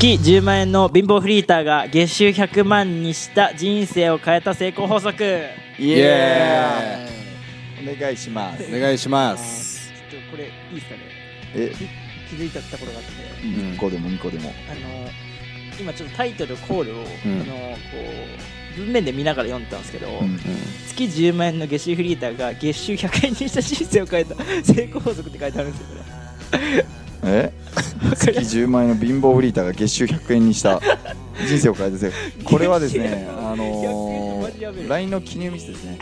月10万円の貧乏フリーターが月収100万にした人生を変えた成功法則。イエーイ。お願いします。お願いします。ちょっとこれいいですかね。え？気づいたところがあって。1個でも2個でも。あの今ちょっとタイトルコールを、ん。あのこう文面で見ながら読んだんですけど、うん。月10万円の月収フリーターが月収100円にした人生を変えた成功法則って書いてあるんですよこれえ？月10万円の貧乏フリーターが月収100円にした。人生を変えてせこれはですねあのー、LINE の記入ミスですね。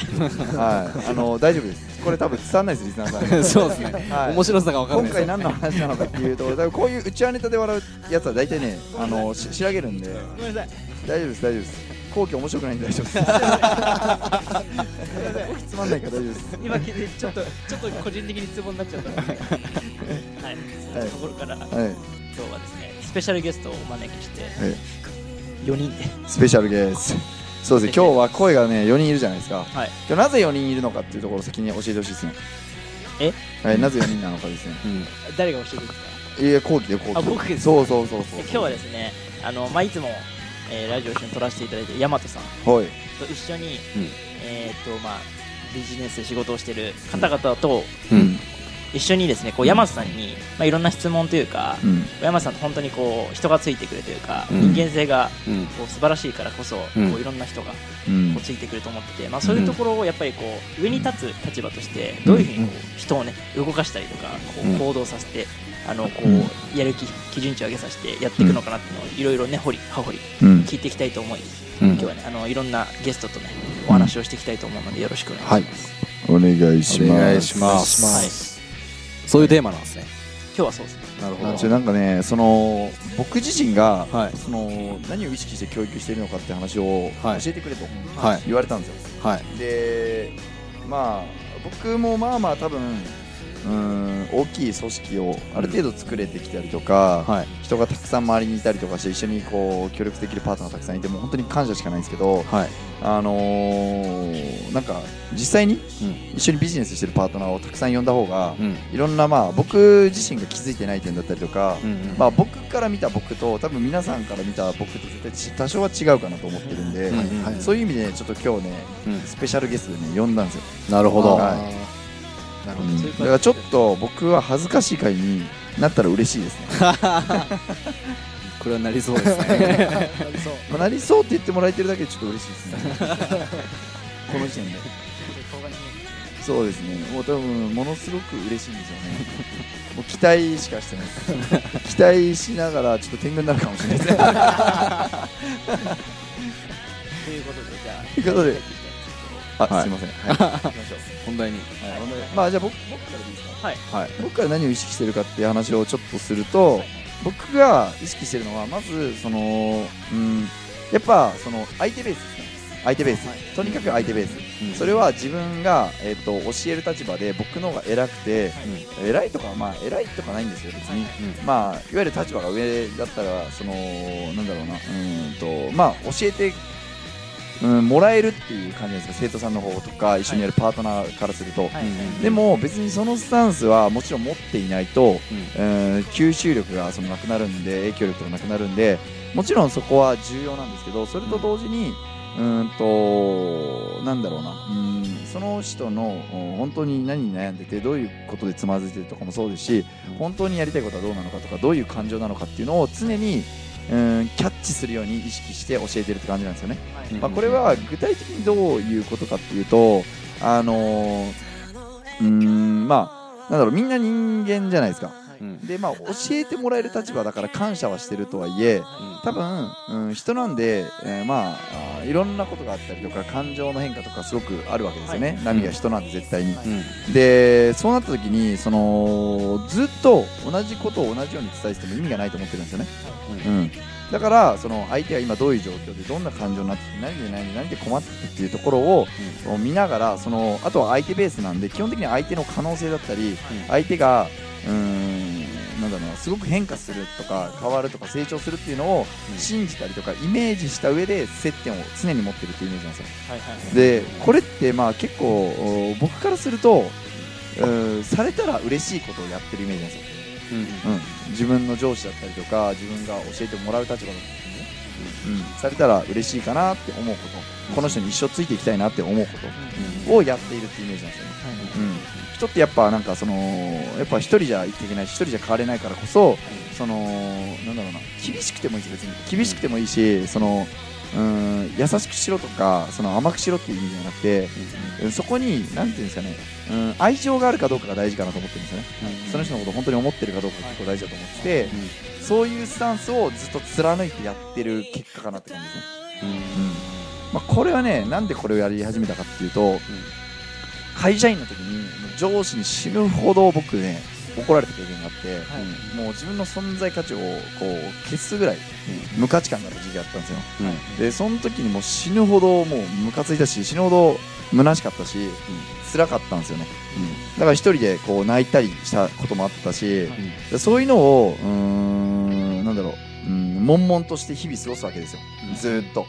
はい。あのー大丈夫です。これ多分伝わんないですリスナーさん。そうですね、はい。面白さが分かん今回何の話なのかっていうと多分こういううちわネタで笑うやつは大体ねあのし仕上げるんで。ごめんなさい。大丈夫です大丈夫です後期面白くないんで大丈夫です。つまん。ないから大丈夫です。今気づいてちょっとちょっと個人的にツボになっちゃったので。はい。そんなところから、今はい、日はですねスペシャルゲストをお招きしてはい、4人。でスペシャルゲスト。そうですね。今日は声がね4人いるじゃないですか。はい。今日なぜ4人いるのかっていうところを先に教えてほしいですね。え？はい、なぜ4人なのかですね。うん。誰が教えてるんですか？いや後期で後期あ僕ですそうそうそうそう。今日はですねあの、まあ、いつも、えーラジオを一緒に撮らせていただいてる大和さん。はい。と一緒に、うん。えーっとまあビジネスで仕事をしてる方々とうん。一緒にですねこう山瀬さんに、まあ、いろんな質問というか、うん。山瀬さんと本当にこう人がついてくるというか、うん。人間性がうん。こう素晴らしいからこそ、うん。こういろんな人がうん。こうついてくると思ってて、まあ、そういうところをやっぱりこう上に立つ立場としてどういうふうにこう人をね動かしたりとかこうん。う行動させてあのこうやる気基準値を上げさせてやっていくのかなっていうのをいろいろね掘り葉掘りうん。聞いていきたいと思いうん。今日はねあのいろんなゲストとねお話をしていきたいと思うのでよろしくお願いします、お願いします。お願いします。はい。そういうテーマなんですね。今日はそうですね。なるほちょなんかねその僕自身が、はい。その何を意識して教育しているのかって話を教はい。えてくれとはい。言われたんですよ、はい。でまあ僕もまあまあ多分うーん大きい組織をある程度作れてきたりとか、はい。人がたくさん周りにいたりとかして一緒にこう協力できるパートナーたくさんいてもう本当に感謝しかないんですけど、はい。あのーなんか実際に一緒にビジネスしてるパートナーをたくさん呼んだ方が、うん。いろんなまあ僕自身が気づいてない点だったりとか、うんうん。まあ、僕から見た僕と多分皆さんから見た僕と絶対ち多少は違うかなと思ってるんで、うんうんはいそういう意味でちょっと今日ねうん。スペシャルゲストでね呼んだんですよ、なるほど。はいだからちょっと僕は恥ずかしい会になったら嬉しいですね、これはなりそうですね。まあ、なりそうって言ってもらえてるだけでちょっと嬉しいですね。この時点で。そうですね。もう多分ものすごく嬉しいんですよね。もう期待しかしてない期待しながらちょっと天狗になるかもしれないです。ねということでじゃあ。ということであ、はい。すいません、はい、本題に。はい。まあじゃあ僕僕からでいいですか？はい。はい。僕から何を意識してるかっていう話をちょっとすると僕が意識してるのはまずそのうんやっぱその相手ベースですね。相手ベース、とにかく相手ベース、それは自分が、えっと教える立場で僕の方が偉くて、偉いとかまあ偉いとかないんですよ別に、まあいわゆる立場が上だったらそのなんだろうな。うーんとまあ教えてうん、もらえるっていう感じなんですか？生徒さんの方とか一緒にやるパートナーからすると、はい。でも別にそのスタンスはもちろん持っていないと、うん、吸収力がそのなくなるんで影響力がなくなるんでもちろんそこは重要なんですけどそれと同時にうーんとなんだろうな。うんその人のうん本当に何に悩んでてどういうことでつまずいてるとかもそうですし本当にやりたいことはどうなのかとかどういう感情なのかっていうのを常にうんキャッチするように意識して教えてるって感じなんですよね。まあ、これは具体的にどういうことかっていうと、あのーうーん、まあ、なんだろう、みんな人間じゃないですか。うん。で、まあ、教えてもらえる立場だから感謝はしてるとはいえ、多分、うん、人なんで、えーまあいろんなことがあったりとか、感情の変化とかすごくあるわけですよね。波が人なんで絶対に。うん。で、そうなった時に、その、ずっと同じことを同じように伝えてても意味がないと思ってるんですよね。うん、だからその相手が今どういう状況でどんな感情になってて何で何で何で困っててっていうところを、見ながらそのあとは相手ベースなんで基本的に相手の可能性だったり、相手がうーんすごく変化するとか変わるとか成長するっていうのを信じたりとかイメージした上で接点を常に持ってるっていうイメージなんですよ。はいはい。でこれってまあ結構お僕からするとされたら嬉しいことをやってるイメージなんですよ。うんうん、自分の上司だったりとか自分が教えてもらう立場だったりね、うん、されたら嬉しいかなって思うこと。この人に一生ついていきたいなって思うことをやっているっていうイメージなんですよね、うん、人ってやっぱなんかそのやっぱ一人じゃ生きていけないし一人じゃ変われないからこそそのなんだろうな厳しくてもいいです別に。厳しくてもいいしそのうん優しくしろとかその甘くしろっていう意味じゃなくて、うん。そこになんていうんですかね、うん、愛情があるかどうかが大事かなと思ってるんですよね、その人のことを本当に思ってるかどうかが結構大事だと思ってて、そういうスタンスをずっと貫いてやってる結果かなって感じですね、うん。まあ、これはねなんでこれをやり始めたかっていうと、会社員の時に上司に死ぬほど僕ね怒られた経験があって、もう自分の存在価値をこう消すぐらい無価値観があった時期があったんですよ、でその時にもう死ぬほどもうムカついたし死ぬほど虚しかったし、辛かったんですよね、だから一人でこう泣いたりしたこともあったし、でそういうのをうーんなんだろううん悶々として日々過ごすわけですよ、ずーっと、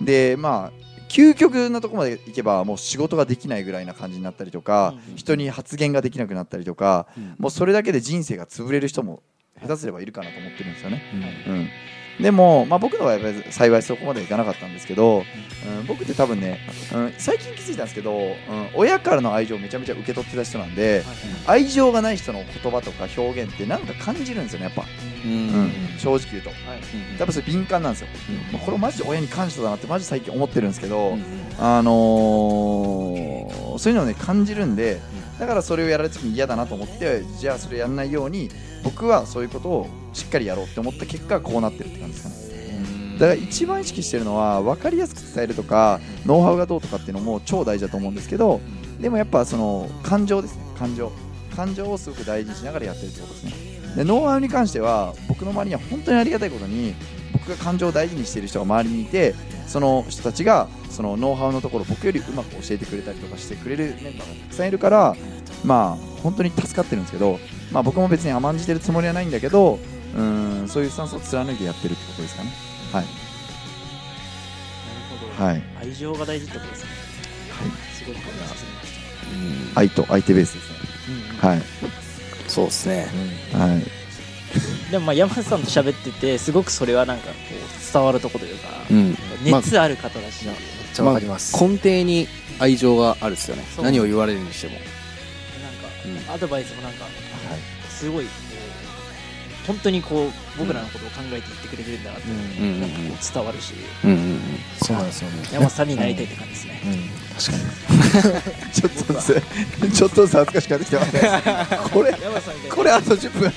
でまあ究極なところまでいけばもう仕事ができないぐらいな感じになったりとか、人に発言ができなくなったりとか、もうそれだけで人生が潰れる人も下手すればいるかなと思ってるんですよね、うん。でも、まあ、僕のはやっぱり幸いそこまでいかなかったんですけど、うん、僕って多分ね、うん、最近気づいたんですけど、うん、親からの愛情をめちゃめちゃ受け取ってた人なんで、愛情がない人の言葉とか表現ってなんか感じるんですよねやっぱ、うん正直言うと、やっぱそれ敏感なんですよ、まあこれマジで親に感謝だなってマジ最近思ってるんですけど、あのーそういうのをね感じるんでだからそれをやられた時に嫌だなと思ってじゃあそれやらないように僕はそういうことをしっかりやろうって思った結果こうなってるって感じですかね。だから一番意識してるのは分かりやすく伝えるとかノウハウがどうとかっていうのも超大事だと思うんですけどでもやっぱその感情ですね。感情。感情をすごく大事にしながらやってるってことですねでノウハウに関しては僕の周りには本当にありがたいことに僕が感情を大事にしている人が周りにいてその人たちがそのノウハウのところを僕よりうまく教えてくれたりとかしてくれるメンバーがたくさんいるからまあ本当に助かってるんですけど、まあ、僕も別に甘んじてるつもりはないんだけどうんそういうスタンスを貫いてやってるってことですかね。はい。はい。愛情が大事ってことですね。すごい感じさせまし愛と相手ベースですね。たはい、そうですね。はい、でもまあ山瀬さんと喋っててすごくそれはなんかこう伝わるところというか、うん。熱ある方だし、めっちゃわかります、根底に愛情があるっすよね。何を言われるにしても。なんか、アドバイスもなんか、すごい本当にこう僕らのことを考えて言ってくれてるんだなって、うん。うんなんかこう伝わるし。うんうんうん。そうなんですよね。山瀬さんになりたいって感じですね、うん、確かにちょっとずつちょっとずつ恥ずかしくなってきてますねこれこれあと10分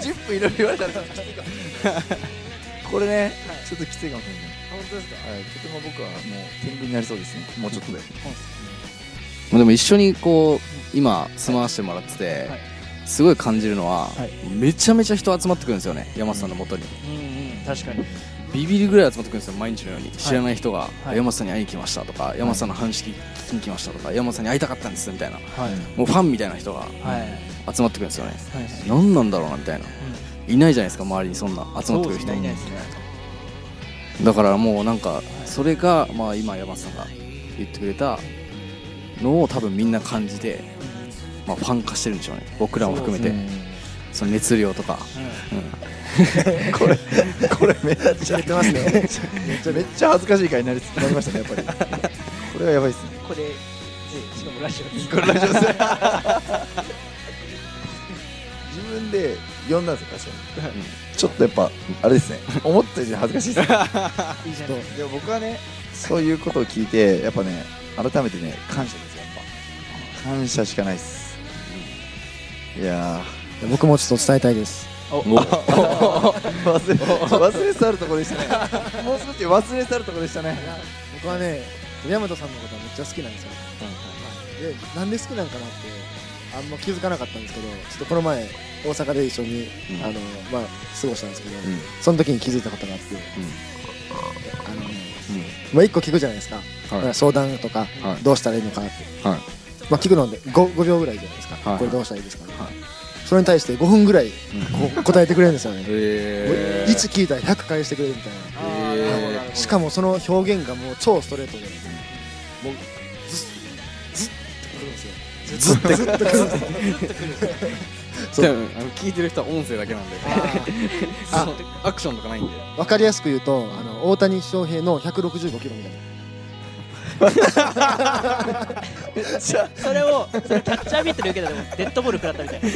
10分いろいろ言われたらこれね、ちょっときついかもしれない。本当ですか？はい、とても僕はもう天狗になりそうですね。もうちょっとで。でも一緒にこう今住まわせてもらってて、はい。すごい感じるのは、はい。めちゃめちゃ人集まってくるんですよね。山瀬さんのもとに、うんうん確かにビビるぐらい集まってくるんですよ毎日のように。知らない人が、はい。山瀬さんに会いに来ましたとか、山瀬さんの話聞きに来ましたとか山瀬さんに会いたかったんですみたいな。はい。もうファンみたいな人がはい。集まってくるんですよね、はい。何なんだろうなみたいな、いないじゃないですか周りにそんな集まってくる人。ねいないですね。だからもうなんかそれがまあ今山瀬さんが言ってくれたのを多分みんな感じて、まあ、ファン化してるんでしょうね。僕らも含めてその熱量とか、うん。これこれめっちゃ言ってますねめっちゃめっちゃ恥ずかしい回になりなりましたねやっぱり。これはやばいですね。これぜしかもラジオです。これラジオです。自分で呼んだんですよ確かに。ちょっとやっぱあれですね。思った以上に恥ずかしいですね。いいじゃないでも僕はねそういうことを聞いてやっぱね改めてね感謝ですよやっぱ。感謝しかないです。いや僕もちょっと伝えたいです。忘れ忘れ去るとこでしたね。もう少し忘れ去るとこでしたね。僕はね宮本さんのことはめっちゃ好きなんですよ、でなんで好きなんかなってあんま気づかなかったんですけどちょっとこの前大阪で一緒に、あのまあ過ごしたんですけど、ん。その時に気づいたことがあって、あのね、まあ、1個聞くじゃないですか、はい。相談とか、はい。どうしたらいいのかって、はい。まあ、聞くので 5, 5秒ぐらいじゃないですか、はい。これどうしたらいいですかね、はいそれに対して5分ぐらいこう答えてくれるんですよね、へ1聞いたら100返してくれるみたいな。しかもその表現がもう超ストレートで、もうずっずっとくるんですよ。ずっとずっとくるんですよ。そう。あの聞いてる人は音声だけなんで。あ。アクションとかないんで。分かりやすく言うとあの大谷翔平の165キロみたいな。それをそれキャッチャーミットで受けたらでもデッドボール食らったみたいな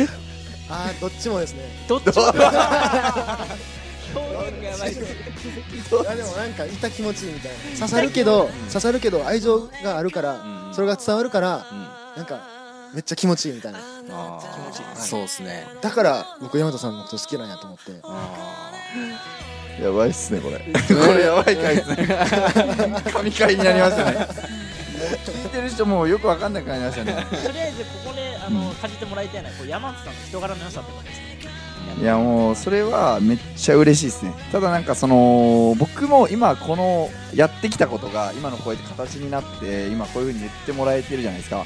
あーどっちもですね。どっちも。でもなんかいた気持ちいいみたいな。刺さるけど刺さるけど愛情があるから、うん。それが伝わるからうん。なんかめっちゃ気持ちいいみたいな。あ気持ちいいあそうですね。だから僕山田さんのこと好きなんやと思って。あやばいっすねこれ。これやばい回ですね神回になりましたね聞いてる人もよくわかんなくなりましたね。とりあえずここであの感じてもらいたいのはこう山内さんの人柄の良さってことですね。いやもうそれはめっちゃ嬉しいですね。ただなんかその僕も今このやってきたことが今のこうやって形になって今こういう風に言ってもらえてるじゃないですか。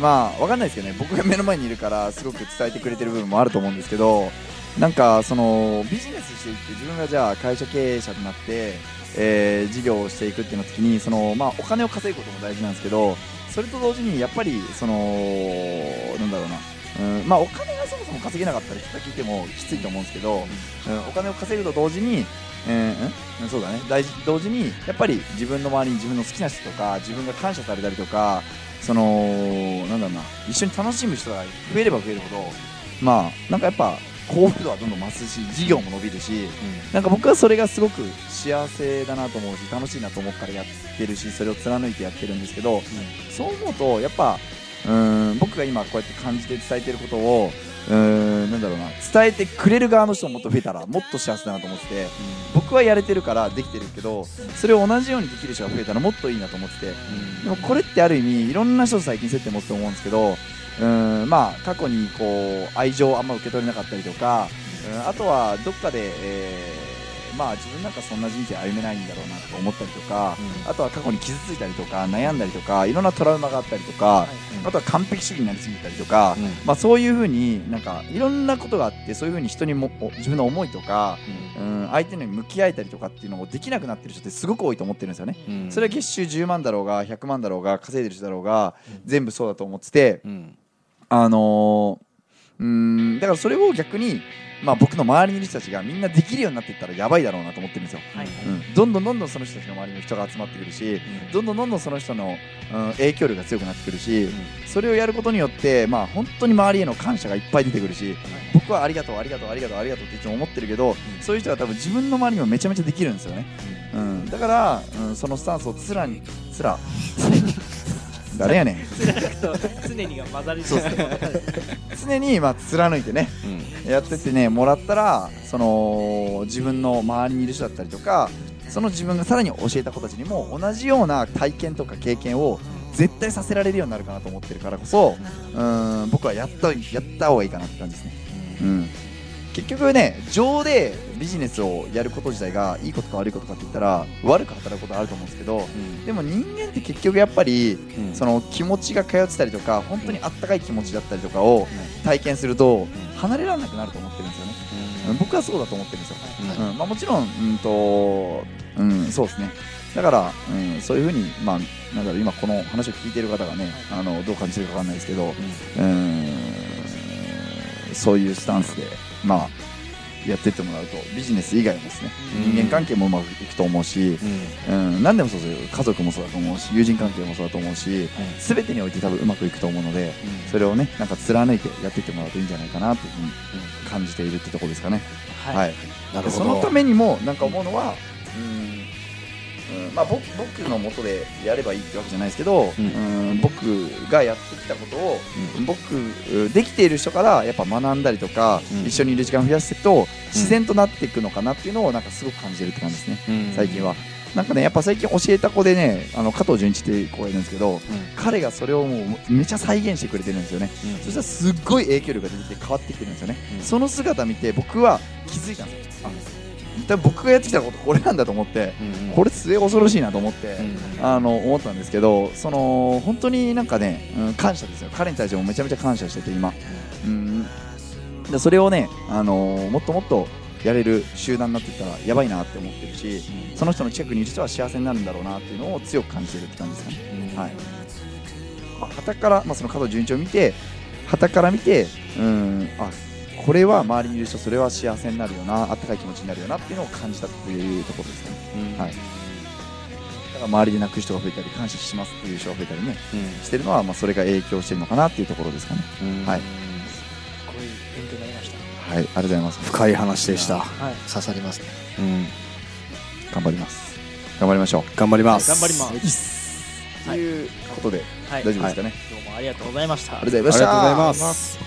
まあわかんないですけどね。僕が目の前にいるからすごく伝えてくれてる部分もあると思うんですけどなんかそのビジネスしていって自分がじゃあ会社経営者となって、えー事業をしていくっていうの時にその、まあ、お金を稼ぐことも大事なんですけどそれと同時にやっぱりそのなんだろうなうんまあ、お金がそもそも稼げなかったら人が聞いてもきついと思うんですけど、うん、お金を稼ぐと同時に、えー、そうだね大事同時にやっぱり自分の周りに自分の好きな人とか自分が感謝されたりとかそのなんだろうな一緒に楽しむ人が増えれば増えるほどまあなんかやっぱ幸福度はどんどん増すし事業も伸びるしなんか僕はそれがすごく幸せだなと思うし楽しいなと思うからやってるしそれを貫いてやってるんですけど、そう思うとやっぱうーん僕が今こうやって感じて伝えてることをうーんなんだろうな伝えてくれる側の人ももっと増えたらもっと幸せだなと思ってて僕はやれてるからできてるけどそれを同じようにできる人が増えたらもっといいなと思っててでもこれってある意味いろんな人と最近接点持つと思うんですけどうーんまあ過去にこう愛情をあんま受け取れなかったりとかうんあとはどっかで、えーまあ自分なんかそんな人生歩めないんだろうなと思ったりとか、あとは過去に傷ついたりとか悩んだりとかいろんなトラウマがあったりとか、あとは完璧主義になりすぎたりとか、まあ、そういうふうになんかいろんなことがあってそういうふうに人にもお自分の思いとか、うん、相手に向き合えたりとかっていうのをできなくなってる人ってすごく多いと思ってるんですよね。うん。それは月収10万だろうが100万だろうが稼いでる人だろうが全部そうだと思ってて、うんあのーうーんだからそれを逆に、まあ、僕の周りにいる人たちがみんなできるようになっていったらやばいだろうなと思ってるんですよ。はいうん、どんどんどんどんその人たちの周りに人が集まってくるしどんどんどんどんその人の、うん、影響力が強くなってくるし、それをやることによって、まあ、本当に周りへの感謝がいっぱい出てくるし僕はありがとうありがとうありがとうありがとうっていつも思ってるけど、そういう人が多分自分の周りにもめちゃめちゃできるんですよね、うん、だから、うん、そのスタンスをつらにつら 誰やねん。常にが混ざりそう 常に、まあ、貫いてねやってってねもらったらその自分の周りにいる人だったりとかその自分がさらに教えた子たちにも同じような体験とか経験を絶対させられるようになるかなと思ってるからこそうん僕はやったやった方がいいかなって感じですね、うん、結局ね情でビジネスをやること自体がいいことか悪いことかって言ったら悪く働くことあると思うんですけどでも人間って結局やっぱりその気持ちが通ってたりとか本当にあったかい気持ちだったりとかを体験すると離れられなくなると思ってるんですよね、うん。僕はそうだと思ってるんですよ、うん。まあ、もちろん、うんとうん、そうですね。だから、うん、そういうふうに、まあ、なんだろう今この話を聞いている方がねあのどう感じてるかわかんないですけど、うん、そういうスタンスで、まあ、やってってもらうとビジネス以外もですねうん。人間関係もうまくいくと思うし、うん、何でもそうですよ。家族もそうだと思うし友人関係もそうだと思うし、全てにおいて多分うまくいくと思うので、それをねなんか貫いてやっていってもらうといいんじゃないかなというふうに感じているってところですかね。はい、なるほど。そのためにもなんか思うのは、うんうんまあ、僕僕のもとでやればいいってわけじゃないですけど、うん。うん僕がやってきたことを、僕できている人からやっぱ学んだりとか、うん。一緒にいる時間を増やしていくと自然となっていくのかなっていうのをなんかすごく感じてるって感じですね、最近は。なんかねやっぱ最近教えた子でねあの加藤純一っていう子がいるんですけど、彼がそれをもうめちゃ再現してくれてるんですよね、そしたらすっごい影響力が出てきて変わってきてるんですよね、うん。その姿見て僕は気づいたんですよ。あ多分僕がやってきたことこれなんだと思って、これ末恐ろしいなと思って、あの思ったんですけどその本当になんかね、うん感謝ですよ。彼に対してもめちゃめちゃ感謝してて今、うん、でそれをね、あのーもっともっとやれる集団になっていったらやばいなって思ってるしその人の近くにいる人は幸せになるんだろうなっていうのを強く感じてるって感じですかね。はい。まあ、旗から、まあ、その加藤純一を見て旗から見てうんあこれは周りにいる人それは幸せになるよなあったかい気持ちになるよなっていうのを感じたっていうところですかね。うん。はい。だから周りで泣く人が増えたり感謝しますっていう人が増えたりねうんしてるのはまあそれが影響してるのかなっていうところですかね。うん。はい。すごい勉強になりました。はいありがとうございます。深い話でした。はい。刺さりますね。うん。頑張ります。頑張りましょう。頑張ります。頑張ります。ということではい。大丈夫ですかね、どうもありがとうございました。ありがとうございました